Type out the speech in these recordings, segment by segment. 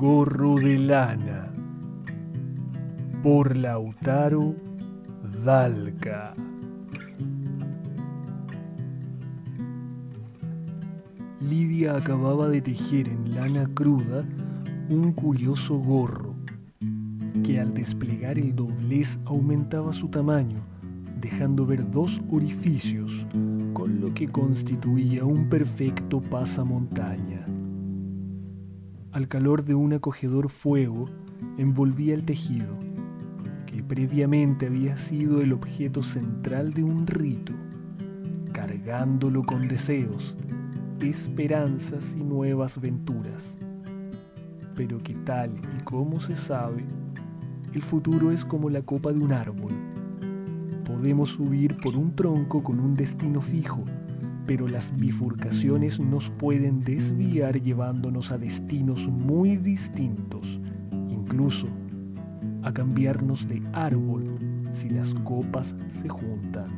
Gorro de lana por Lautaro Dalca. Lidia acababa de tejer en lana cruda un curioso gorro que al desplegar el doblez aumentaba su tamaño, dejando ver dos orificios, con lo que constituía un perfecto pasamontaña. Al calor de un acogedor fuego envolvía el tejido, que previamente había sido el objeto central de un rito, cargándolo con deseos, esperanzas y nuevas venturas. Pero que tal y como se sabe, el futuro es como la copa de un árbol. Podemos subir por un tronco con un destino fijo, pero las bifurcaciones nos pueden desviar llevándonos a destinos muy distintos, incluso a cambiarnos de árbol si las copas se juntan.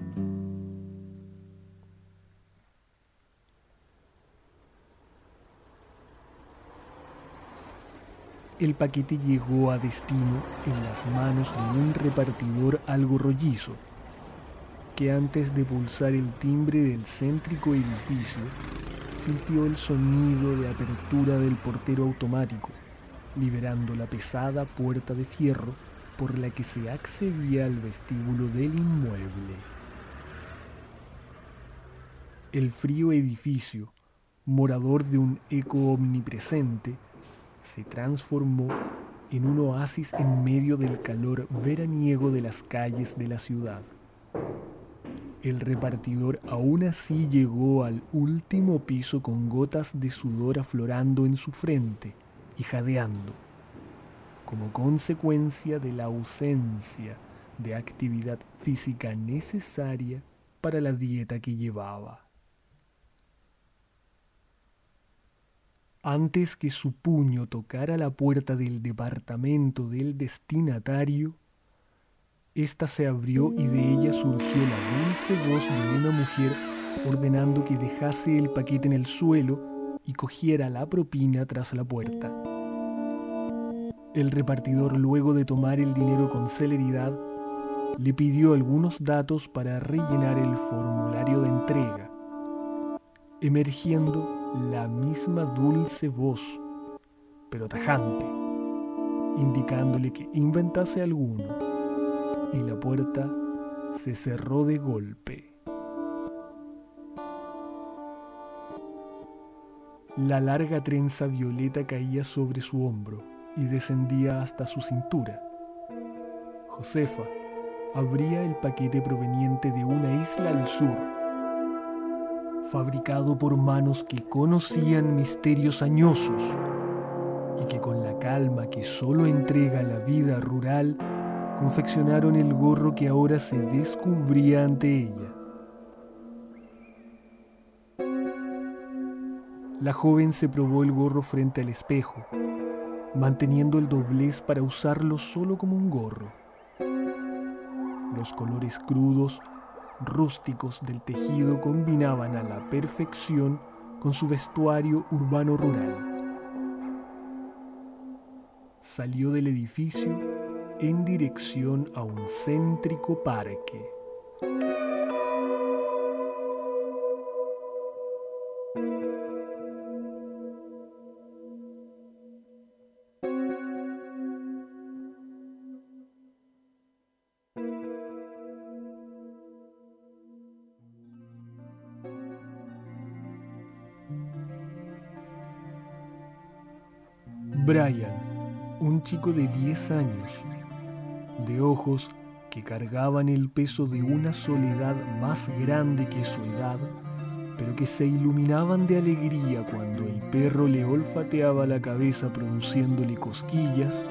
El paquete llegó a destino en las manos de un repartidor algo rollizo, que antes de pulsar el timbre del céntrico edificio, sintió el sonido de apertura del portero automático, liberando la pesada puerta de fierro por la que se accedía al vestíbulo del inmueble. El frío edificio, morador de un eco omnipresente, se transformó en un oasis en medio del calor veraniego de las calles de la ciudad. El repartidor aún así llegó al último piso con gotas de sudor aflorando en su frente y jadeando, como consecuencia de la ausencia de actividad física necesaria para la dieta que llevaba. Antes que su puño tocara la puerta del departamento del destinatario, ésta se abrió y de ella surgió la dulce voz de una mujer ordenando que dejase el paquete en el suelo y cogiera la propina tras la puerta. El repartidor, luego de tomar el dinero con celeridad, le pidió algunos datos para rellenar el formulario de entrega, emergiendo la misma dulce voz, pero tajante, indicándole que inventase alguno, y la puerta se cerró de golpe. La larga trenza violeta caía sobre su hombro y descendía hasta su cintura. Josefa abría el paquete proveniente de una isla al sur fabricado por manos que conocían misterios añosos y que con la calma que solo entrega la vida rural, confeccionaron el gorro que ahora se descubría ante ella. La joven se probó el gorro frente al espejo, manteniendo el doblez para usarlo solo como un gorro. Los colores crudos rústicos del tejido combinaban a la perfección con su vestuario urbano-rural. Salió del edificio en dirección a un céntrico parque. Brian, un chico de 10 años, ojos que cargaban el peso de una soledad más grande que su edad, pero que se iluminaban de alegría cuando el perro le olfateaba la cabeza produciéndole cosquillas,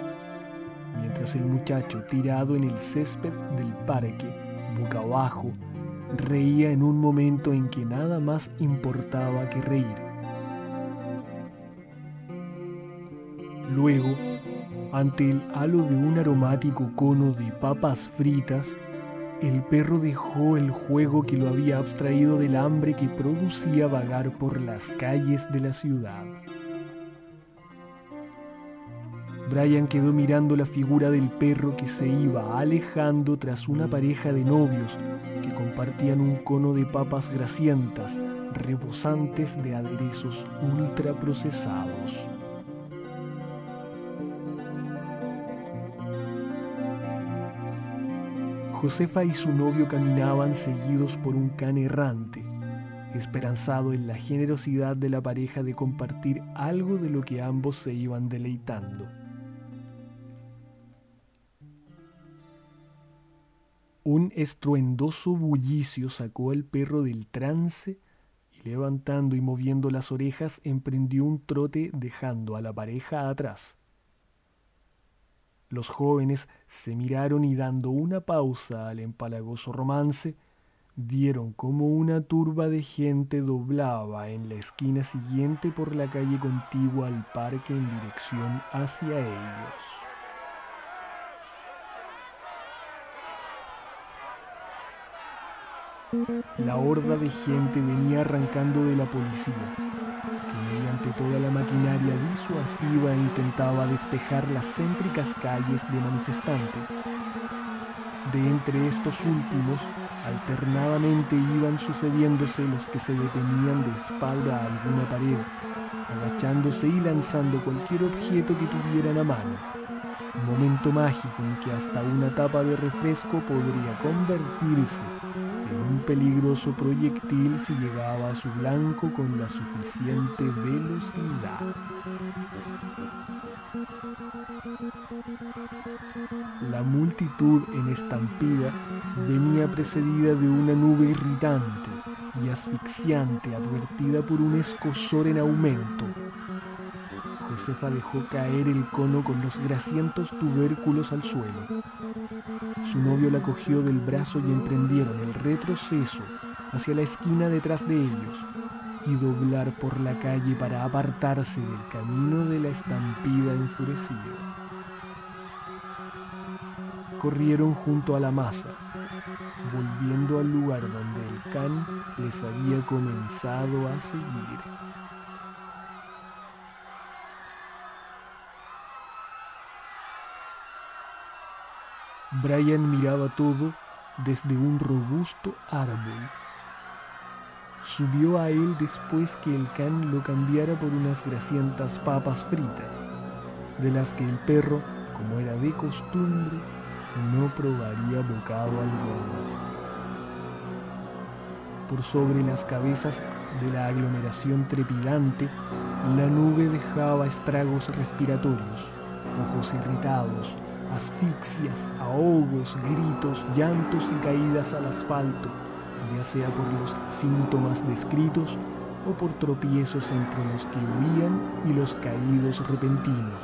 mientras el muchacho tirado en el césped del parque, boca abajo, reía en un momento en que nada más importaba que reír. Luego, ante el halo de un aromático cono de papas fritas, el perro dejó el juego que lo había abstraído del hambre que producía vagar por las calles de la ciudad. Brian quedó mirando la figura del perro que se iba alejando tras una pareja de novios que compartían un cono de papas grasientas, rebosantes de aderezos ultraprocesados. Josefa y su novio caminaban seguidos por un can errante, esperanzado en la generosidad de la pareja de compartir algo de lo que ambos se iban deleitando. Un estruendoso bullicio sacó al perro del trance y levantando y moviendo las orejas emprendió un trote dejando a la pareja atrás. Los jóvenes se miraron y dando una pausa al empalagoso romance, vieron como una turba de gente doblaba en la esquina siguiente por la calle contigua al parque en dirección hacia ellos. La horda de gente venía arrancando de la policía, que mediante toda la maquinaria disuasiva intentaba despejar las céntricas calles de manifestantes. De entre estos últimos, alternadamente iban sucediéndose los que se detenían de espalda a alguna pared, agachándose y lanzando cualquier objeto que tuvieran a mano. Un momento mágico en que hasta una tapa de refresco podría convertirse peligroso proyectil si llegaba a su blanco con la suficiente velocidad. La multitud en estampida venía precedida de una nube irritante y asfixiante advertida por un escosor en aumento. Josefa dejó caer el cono con los grasientos tubérculos al suelo. Su novio la cogió del brazo y emprendieron el retroceso hacia la esquina detrás de ellos y doblar por la calle para apartarse del camino de la estampida enfurecida. Corrieron junto a la masa, volviendo al lugar donde el can les había comenzado a seguir. Brian miraba todo desde un robusto árbol. Subió a él después que el can lo cambiara por unas grasientas papas fritas, de las que el perro, como era de costumbre, no probaría bocado alguno. Por sobre las cabezas de la aglomeración trepidante, la nube dejaba estragos respiratorios, ojos irritados, asfixias, ahogos, gritos, llantos y caídas al asfalto, ya sea por los síntomas descritos o por tropiezos entre los que huían y los caídos repentinos.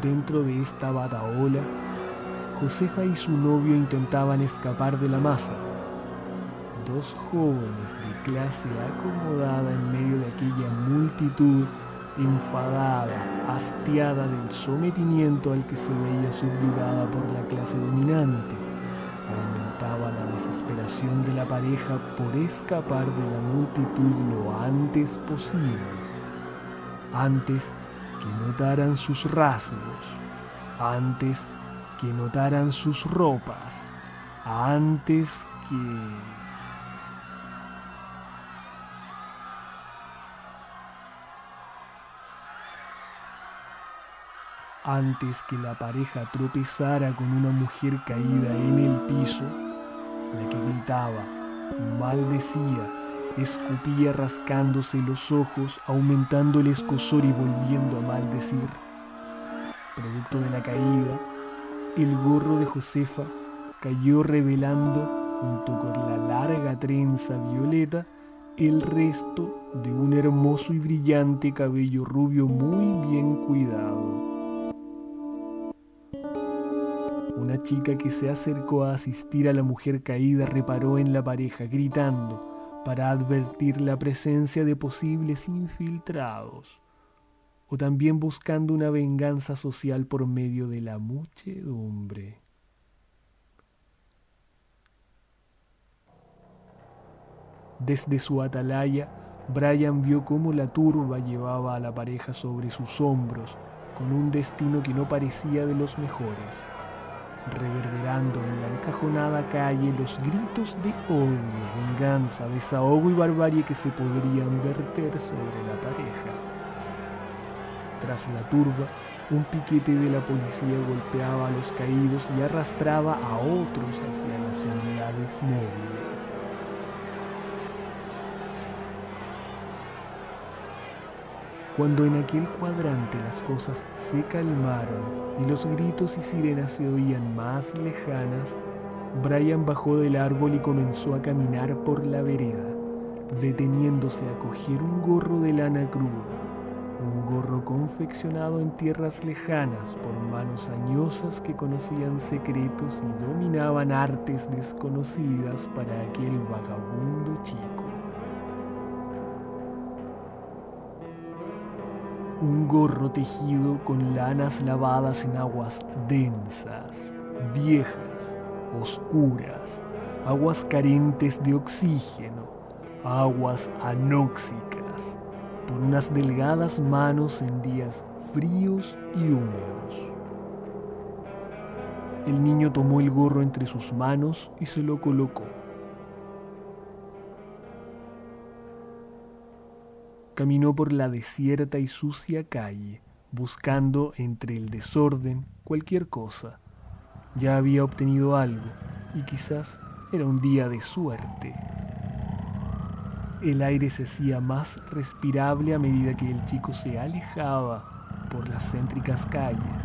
Dentro de esta bataola, Josefa y su novio intentaban escapar de la masa dos jóvenes de clase acomodada en medio de aquella multitud enfadada, hastiada del sometimiento al que se veía subyugada por la clase dominante. Aumentaba la desesperación de la pareja por escapar de la multitud lo antes posible, antes que notaran sus rasgos, antes que notaran sus ropas, antes que... antes que la pareja tropezara con una mujer caída en el piso, la que gritaba, maldecía escupía rascándose los ojos, aumentando el escosor y volviendo a maldecir. Producto de la caída, el gorro de Josefa cayó revelando, junto con la larga trenza violeta, el resto de un hermoso y brillante cabello rubio muy bien cuidado. Una chica que se acercó a asistir a la mujer caída reparó en la pareja, gritando para advertir la presencia de posibles infiltrados, o también buscando una venganza social por medio de la muchedumbre. Desde su atalaya, Brian vio cómo la turba llevaba a la pareja sobre sus hombros, con un destino que no parecía de los mejores reverberando en la encajonada calle los gritos de odio, venganza, desahogo y barbarie que se podrían verter sobre la pareja. Tras la turba, un piquete de la policía golpeaba a los caídos y arrastraba a otros hacia las unidades móviles. Cuando en aquel cuadrante las cosas se calmaron y los gritos y sirenas se oían más lejanas, Brian bajó del árbol y comenzó a caminar por la vereda, deteniéndose a coger un gorro de lana cruda, un gorro confeccionado en tierras lejanas por manos añosas que conocían secretos y dominaban artes desconocidas para aquel vagabundo chico. Un gorro tejido con lanas lavadas en aguas densas, viejas, oscuras, aguas carentes de oxígeno, aguas anóxicas, por unas delgadas manos en días fríos y húmedos. El niño tomó el gorro entre sus manos y se lo colocó. Caminó por la desierta y sucia calle, buscando entre el desorden cualquier cosa. Ya había obtenido algo y quizás era un día de suerte. El aire se hacía más respirable a medida que el chico se alejaba por las céntricas calles.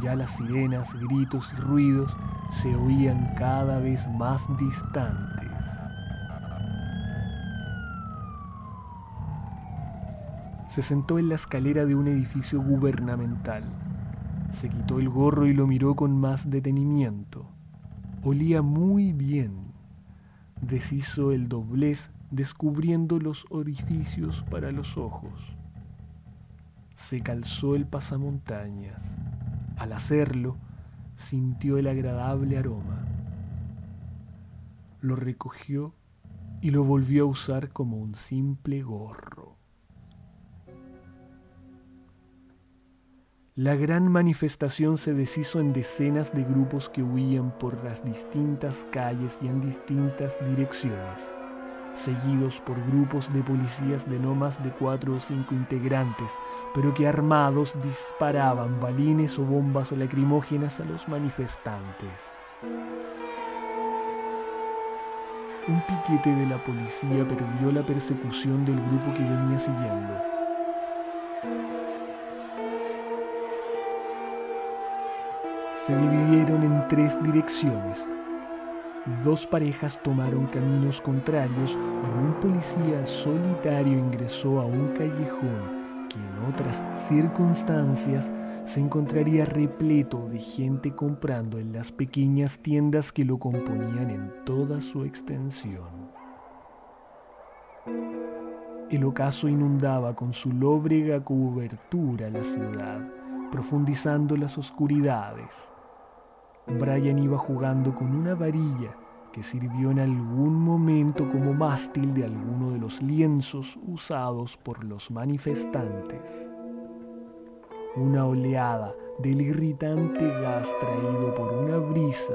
Ya las sirenas, gritos y ruidos se oían cada vez más distantes. Se sentó en la escalera de un edificio gubernamental. Se quitó el gorro y lo miró con más detenimiento. Olía muy bien. Deshizo el doblez descubriendo los orificios para los ojos. Se calzó el pasamontañas. Al hacerlo, sintió el agradable aroma. Lo recogió y lo volvió a usar como un simple gorro. La gran manifestación se deshizo en decenas de grupos que huían por las distintas calles y en distintas direcciones, seguidos por grupos de policías de no más de cuatro o cinco integrantes, pero que armados disparaban balines o bombas lacrimógenas a los manifestantes. Un piquete de la policía perdió la persecución del grupo que venía siguiendo se dividieron en tres direcciones. Dos parejas tomaron caminos contrarios y un policía solitario ingresó a un callejón que en otras circunstancias se encontraría repleto de gente comprando en las pequeñas tiendas que lo componían en toda su extensión. El ocaso inundaba con su lóbrega cobertura la ciudad, profundizando las oscuridades. Brian iba jugando con una varilla que sirvió en algún momento como mástil de alguno de los lienzos usados por los manifestantes. Una oleada del irritante gas traído por una brisa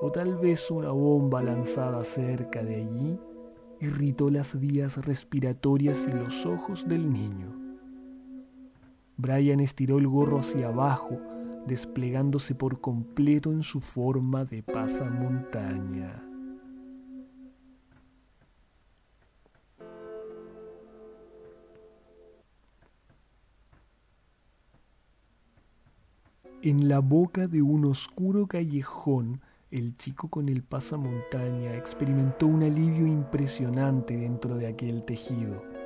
o tal vez una bomba lanzada cerca de allí irritó las vías respiratorias y los ojos del niño. Brian estiró el gorro hacia abajo desplegándose por completo en su forma de pasamontaña. En la boca de un oscuro callejón, el chico con el pasamontaña experimentó un alivio impresionante dentro de aquel tejido.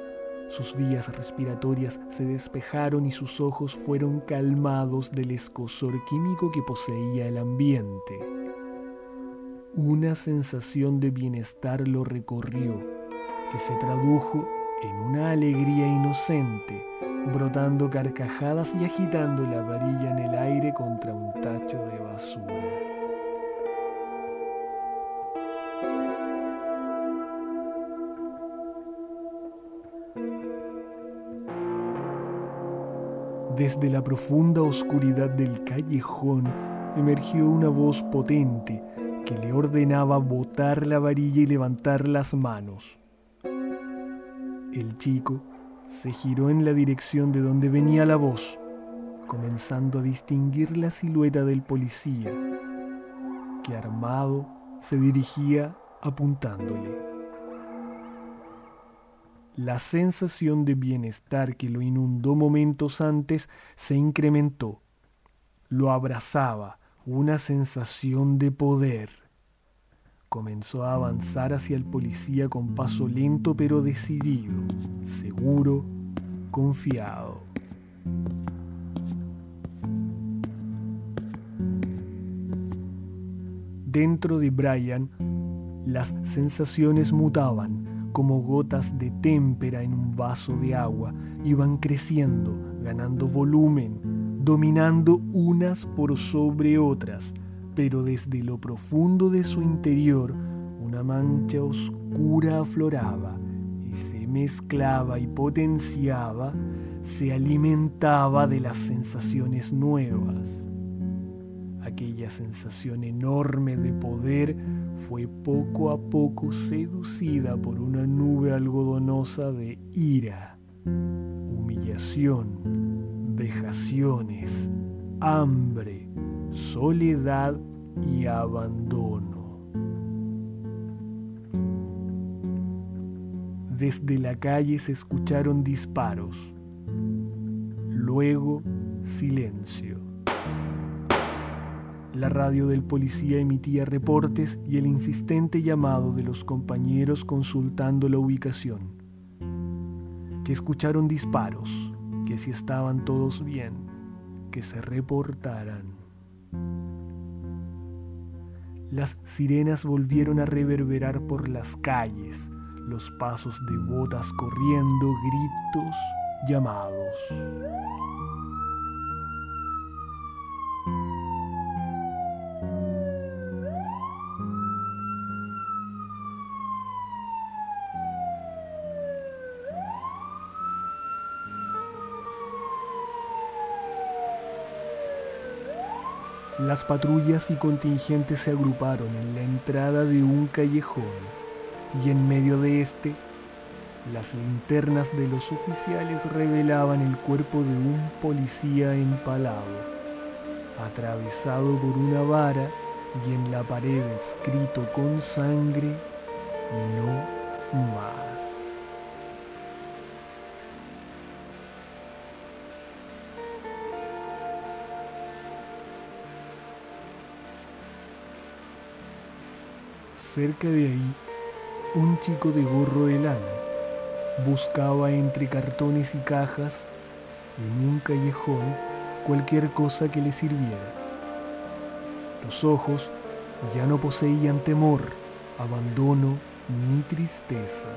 Sus vías respiratorias se despejaron y sus ojos fueron calmados del escosor químico que poseía el ambiente. Una sensación de bienestar lo recorrió, que se tradujo en una alegría inocente, brotando carcajadas y agitando la varilla en el aire contra un tacho de basura. Desde la profunda oscuridad del callejón emergió una voz potente que le ordenaba botar la varilla y levantar las manos. El chico se giró en la dirección de donde venía la voz, comenzando a distinguir la silueta del policía, que armado se dirigía apuntándole. La sensación de bienestar que lo inundó momentos antes se incrementó. Lo abrazaba una sensación de poder. Comenzó a avanzar hacia el policía con paso lento pero decidido, seguro, confiado. Dentro de Brian, las sensaciones mutaban como gotas de témpera en un vaso de agua, iban creciendo, ganando volumen, dominando unas por sobre otras, pero desde lo profundo de su interior una mancha oscura afloraba y se mezclaba y potenciaba, se alimentaba de las sensaciones nuevas. Aquella sensación enorme de poder fue poco a poco seducida por una nube algodonosa de ira, humillación, vejaciones, hambre, soledad y abandono. Desde la calle se escucharon disparos, luego silencio. La radio del policía emitía reportes y el insistente llamado de los compañeros consultando la ubicación. Que escucharon disparos, que si estaban todos bien, que se reportaran. Las sirenas volvieron a reverberar por las calles, los pasos de botas corriendo, gritos, llamados. Las patrullas y contingentes se agruparon en la entrada de un callejón y en medio de este, las linternas de los oficiales revelaban el cuerpo de un policía empalado, atravesado por una vara y en la pared escrito con sangre, no más. Cerca de ahí, un chico de gorro de lana buscaba entre cartones y cajas en un callejón cualquier cosa que le sirviera. Los ojos ya no poseían temor, abandono ni tristeza.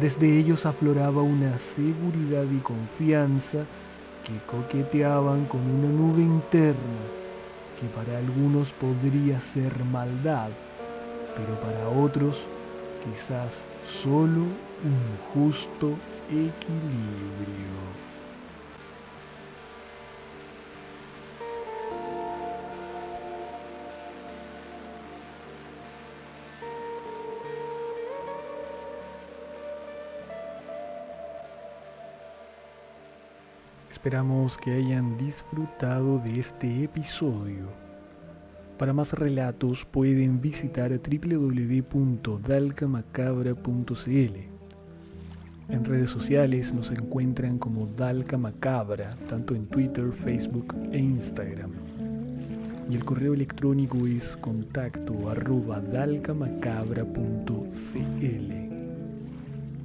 Desde ellos afloraba una seguridad y confianza que coqueteaban con una nube interna que para algunos podría ser maldad pero para otros quizás solo un justo equilibrio. Esperamos que hayan disfrutado de este episodio. Para más relatos pueden visitar www.dalcamacabra.cl. En redes sociales nos encuentran como Dalca Macabra, tanto en Twitter, Facebook e Instagram. Y el correo electrónico es contacto arroba dalcamacabra.cl.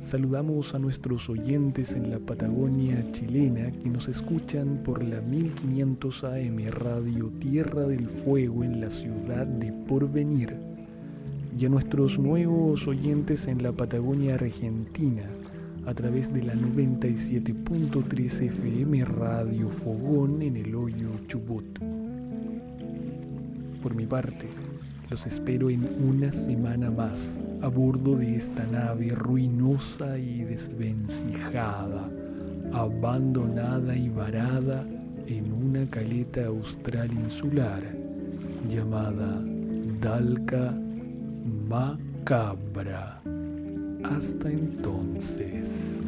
Saludamos a nuestros oyentes en la Patagonia chilena que nos escuchan por la 1500 AM Radio Tierra del Fuego en la ciudad de Porvenir y a nuestros nuevos oyentes en la Patagonia Argentina a través de la 97.3 FM Radio Fogón en el Hoyo Chubut. Por mi parte, los espero en una semana más a bordo de esta nave ruinosa y desvencijada, abandonada y varada en una caleta austral insular llamada Dalca Macabra. Hasta entonces.